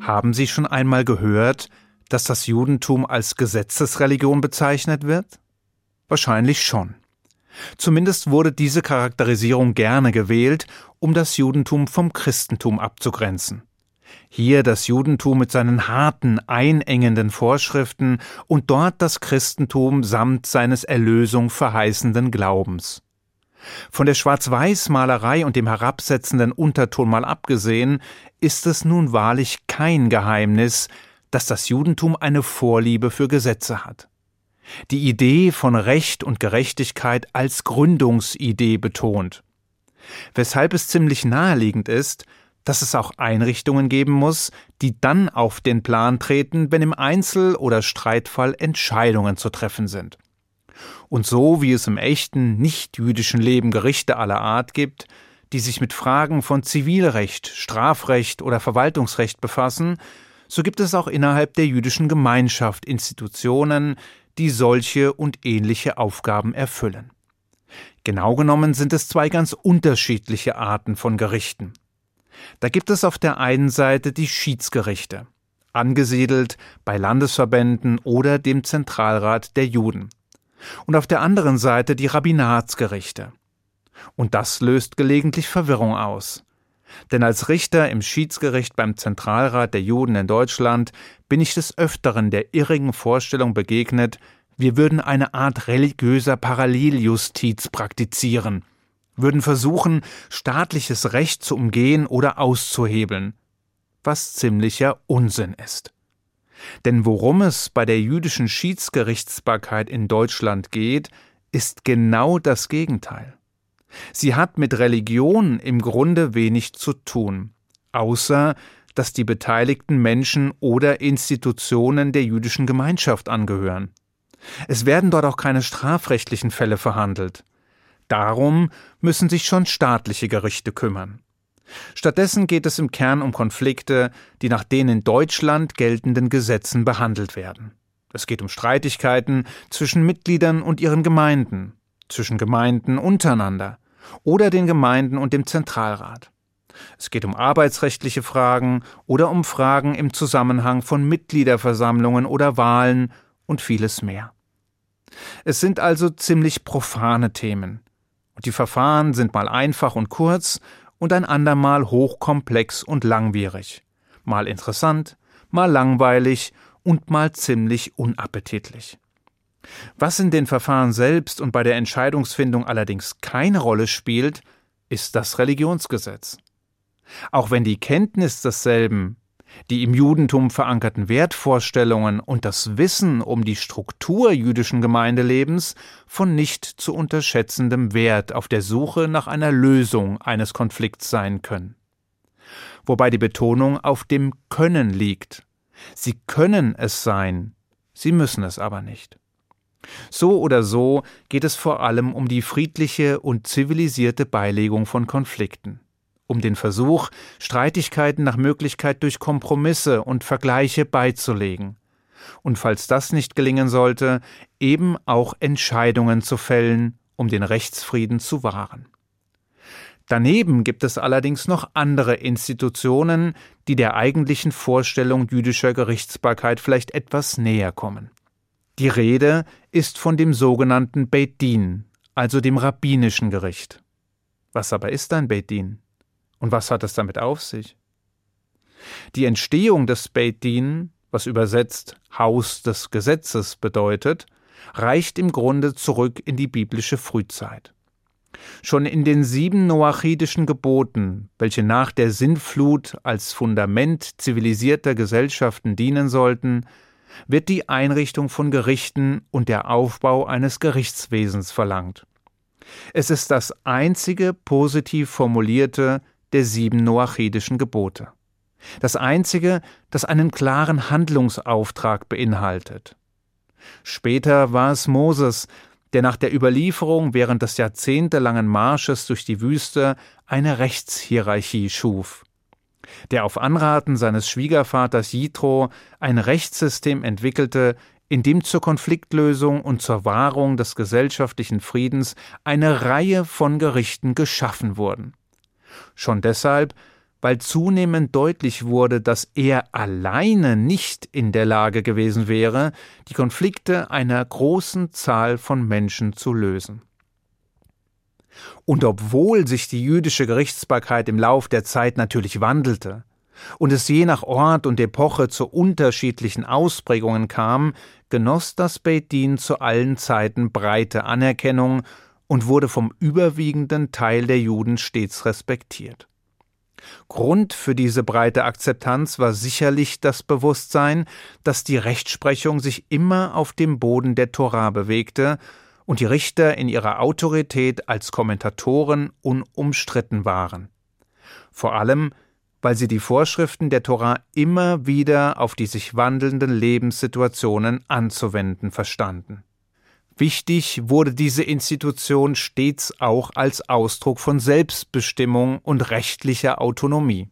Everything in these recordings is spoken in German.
Haben Sie schon einmal gehört, dass das Judentum als Gesetzesreligion bezeichnet wird? Wahrscheinlich schon. Zumindest wurde diese Charakterisierung gerne gewählt, um das Judentum vom Christentum abzugrenzen. Hier das Judentum mit seinen harten, einengenden Vorschriften und dort das Christentum samt seines Erlösung verheißenden Glaubens. Von der Schwarz-Weiß-Malerei und dem herabsetzenden Unterton mal abgesehen, ist es nun wahrlich kein Geheimnis, dass das Judentum eine Vorliebe für Gesetze hat. Die Idee von Recht und Gerechtigkeit als Gründungsidee betont. Weshalb es ziemlich naheliegend ist, dass es auch Einrichtungen geben muss, die dann auf den Plan treten, wenn im Einzel- oder Streitfall Entscheidungen zu treffen sind. Und so wie es im echten, nicht-jüdischen Leben Gerichte aller Art gibt, die sich mit Fragen von Zivilrecht, Strafrecht oder Verwaltungsrecht befassen, so gibt es auch innerhalb der jüdischen Gemeinschaft Institutionen, die solche und ähnliche Aufgaben erfüllen. Genau genommen sind es zwei ganz unterschiedliche Arten von Gerichten. Da gibt es auf der einen Seite die Schiedsgerichte, angesiedelt bei Landesverbänden oder dem Zentralrat der Juden. Und auf der anderen Seite die Rabbinatsgerichte. Und das löst gelegentlich Verwirrung aus. Denn als Richter im Schiedsgericht beim Zentralrat der Juden in Deutschland bin ich des Öfteren der irrigen Vorstellung begegnet, wir würden eine Art religiöser Paralleljustiz praktizieren, würden versuchen, staatliches Recht zu umgehen oder auszuhebeln, was ziemlicher Unsinn ist. Denn worum es bei der jüdischen Schiedsgerichtsbarkeit in Deutschland geht, ist genau das Gegenteil. Sie hat mit Religion im Grunde wenig zu tun, außer dass die beteiligten Menschen oder Institutionen der jüdischen Gemeinschaft angehören. Es werden dort auch keine strafrechtlichen Fälle verhandelt. Darum müssen sich schon staatliche Gerichte kümmern. Stattdessen geht es im Kern um Konflikte, die nach den in Deutschland geltenden Gesetzen behandelt werden. Es geht um Streitigkeiten zwischen Mitgliedern und ihren Gemeinden, zwischen Gemeinden untereinander oder den Gemeinden und dem Zentralrat. Es geht um arbeitsrechtliche Fragen oder um Fragen im Zusammenhang von Mitgliederversammlungen oder Wahlen und vieles mehr. Es sind also ziemlich profane Themen, und die Verfahren sind mal einfach und kurz und ein andermal hochkomplex und langwierig, mal interessant, mal langweilig und mal ziemlich unappetitlich. Was in den Verfahren selbst und bei der Entscheidungsfindung allerdings keine Rolle spielt, ist das Religionsgesetz. Auch wenn die Kenntnis desselben die im Judentum verankerten Wertvorstellungen und das Wissen um die Struktur jüdischen Gemeindelebens von nicht zu unterschätzendem Wert auf der Suche nach einer Lösung eines Konflikts sein können. Wobei die Betonung auf dem Können liegt. Sie können es sein, sie müssen es aber nicht. So oder so geht es vor allem um die friedliche und zivilisierte Beilegung von Konflikten um den Versuch, Streitigkeiten nach Möglichkeit durch Kompromisse und Vergleiche beizulegen. Und falls das nicht gelingen sollte, eben auch Entscheidungen zu fällen, um den Rechtsfrieden zu wahren. Daneben gibt es allerdings noch andere Institutionen, die der eigentlichen Vorstellung jüdischer Gerichtsbarkeit vielleicht etwas näher kommen. Die Rede ist von dem sogenannten Beit Din, also dem rabbinischen Gericht. Was aber ist ein Beit Din? Und was hat es damit auf sich? Die Entstehung des Beit Din, was übersetzt Haus des Gesetzes bedeutet, reicht im Grunde zurück in die biblische Frühzeit. Schon in den sieben noachidischen Geboten, welche nach der Sintflut als Fundament zivilisierter Gesellschaften dienen sollten, wird die Einrichtung von Gerichten und der Aufbau eines Gerichtswesens verlangt. Es ist das einzige positiv formulierte der sieben noachidischen Gebote. Das einzige, das einen klaren Handlungsauftrag beinhaltet. Später war es Moses, der nach der Überlieferung während des jahrzehntelangen Marsches durch die Wüste eine Rechtshierarchie schuf, der auf Anraten seines Schwiegervaters Jitro ein Rechtssystem entwickelte, in dem zur Konfliktlösung und zur Wahrung des gesellschaftlichen Friedens eine Reihe von Gerichten geschaffen wurden. Schon deshalb, weil zunehmend deutlich wurde, dass er alleine nicht in der Lage gewesen wäre, die Konflikte einer großen Zahl von Menschen zu lösen. Und obwohl sich die jüdische Gerichtsbarkeit im Lauf der Zeit natürlich wandelte und es je nach Ort und Epoche zu unterschiedlichen Ausprägungen kam, genoss das Beit Din zu allen Zeiten breite Anerkennung und wurde vom überwiegenden Teil der Juden stets respektiert. Grund für diese breite Akzeptanz war sicherlich das Bewusstsein, dass die Rechtsprechung sich immer auf dem Boden der Torah bewegte und die Richter in ihrer Autorität als Kommentatoren unumstritten waren. Vor allem, weil sie die Vorschriften der Torah immer wieder auf die sich wandelnden Lebenssituationen anzuwenden verstanden. Wichtig wurde diese Institution stets auch als Ausdruck von Selbstbestimmung und rechtlicher Autonomie.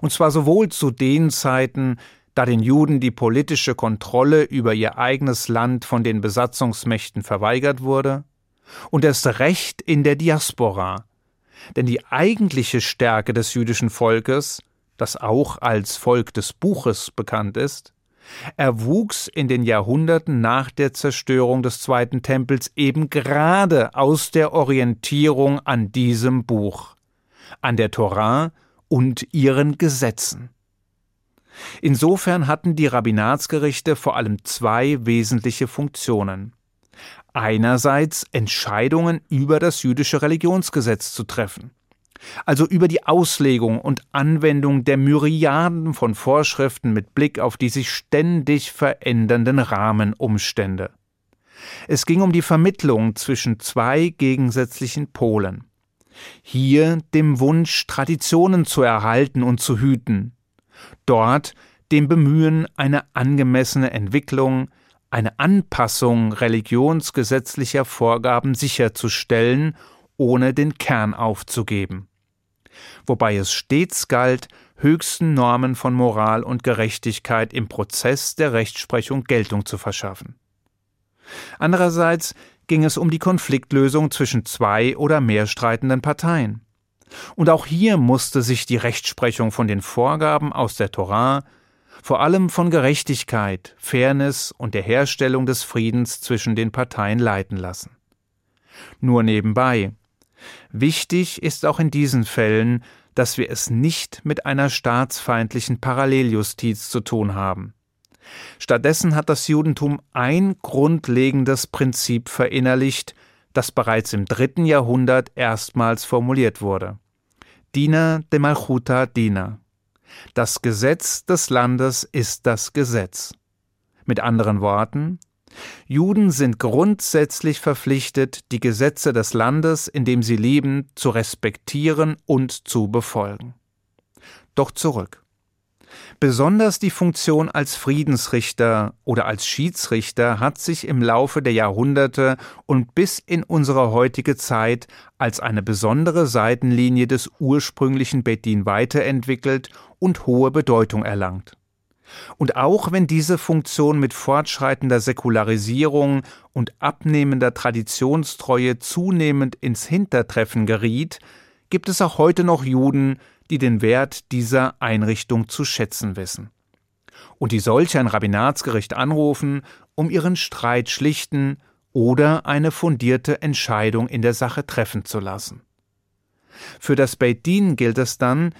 Und zwar sowohl zu den Zeiten, da den Juden die politische Kontrolle über ihr eigenes Land von den Besatzungsmächten verweigert wurde, und erst recht in der Diaspora, denn die eigentliche Stärke des jüdischen Volkes, das auch als Volk des Buches bekannt ist, er wuchs in den Jahrhunderten nach der Zerstörung des Zweiten Tempels eben gerade aus der Orientierung an diesem Buch, an der Torah und ihren Gesetzen. Insofern hatten die Rabbinatsgerichte vor allem zwei wesentliche Funktionen. Einerseits Entscheidungen über das jüdische Religionsgesetz zu treffen also über die Auslegung und Anwendung der Myriaden von Vorschriften mit Blick auf die sich ständig verändernden Rahmenumstände. Es ging um die Vermittlung zwischen zwei gegensätzlichen Polen. Hier dem Wunsch, Traditionen zu erhalten und zu hüten, dort dem Bemühen, eine angemessene Entwicklung, eine Anpassung religionsgesetzlicher Vorgaben sicherzustellen, ohne den Kern aufzugeben wobei es stets galt, höchsten Normen von Moral und Gerechtigkeit im Prozess der Rechtsprechung Geltung zu verschaffen. Andererseits ging es um die Konfliktlösung zwischen zwei oder mehr streitenden Parteien. Und auch hier musste sich die Rechtsprechung von den Vorgaben aus der Torah, vor allem von Gerechtigkeit, Fairness und der Herstellung des Friedens zwischen den Parteien leiten lassen. Nur nebenbei, Wichtig ist auch in diesen Fällen, dass wir es nicht mit einer staatsfeindlichen Paralleljustiz zu tun haben. Stattdessen hat das Judentum ein grundlegendes Prinzip verinnerlicht, das bereits im dritten Jahrhundert erstmals formuliert wurde. Dina de Malchuta Dina. Das Gesetz des Landes ist das Gesetz. Mit anderen Worten, Juden sind grundsätzlich verpflichtet, die Gesetze des Landes, in dem sie leben, zu respektieren und zu befolgen. Doch zurück. Besonders die Funktion als Friedensrichter oder als Schiedsrichter hat sich im Laufe der Jahrhunderte und bis in unsere heutige Zeit als eine besondere Seitenlinie des ursprünglichen Bedin weiterentwickelt und hohe Bedeutung erlangt. Und auch wenn diese Funktion mit fortschreitender Säkularisierung und abnehmender Traditionstreue zunehmend ins Hintertreffen geriet, gibt es auch heute noch Juden, die den Wert dieser Einrichtung zu schätzen wissen. Und die solch ein Rabbinatsgericht anrufen, um ihren Streit schlichten oder eine fundierte Entscheidung in der Sache treffen zu lassen. Für das Beit Din gilt es dann,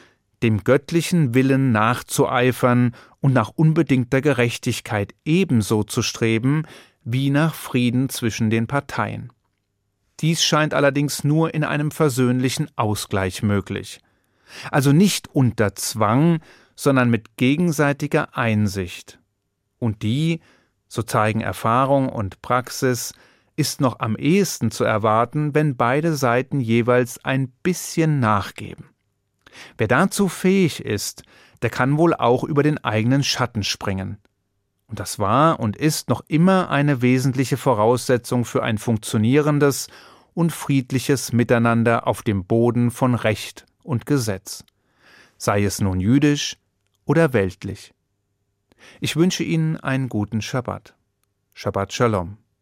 dem göttlichen Willen nachzueifern und nach unbedingter Gerechtigkeit ebenso zu streben wie nach Frieden zwischen den Parteien. Dies scheint allerdings nur in einem versöhnlichen Ausgleich möglich. Also nicht unter Zwang, sondern mit gegenseitiger Einsicht. Und die, so zeigen Erfahrung und Praxis, ist noch am ehesten zu erwarten, wenn beide Seiten jeweils ein bisschen nachgeben. Wer dazu fähig ist, der kann wohl auch über den eigenen Schatten springen. Und das war und ist noch immer eine wesentliche Voraussetzung für ein funktionierendes und friedliches Miteinander auf dem Boden von Recht und Gesetz, sei es nun jüdisch oder weltlich. Ich wünsche Ihnen einen guten Schabbat. Shabbat Shalom.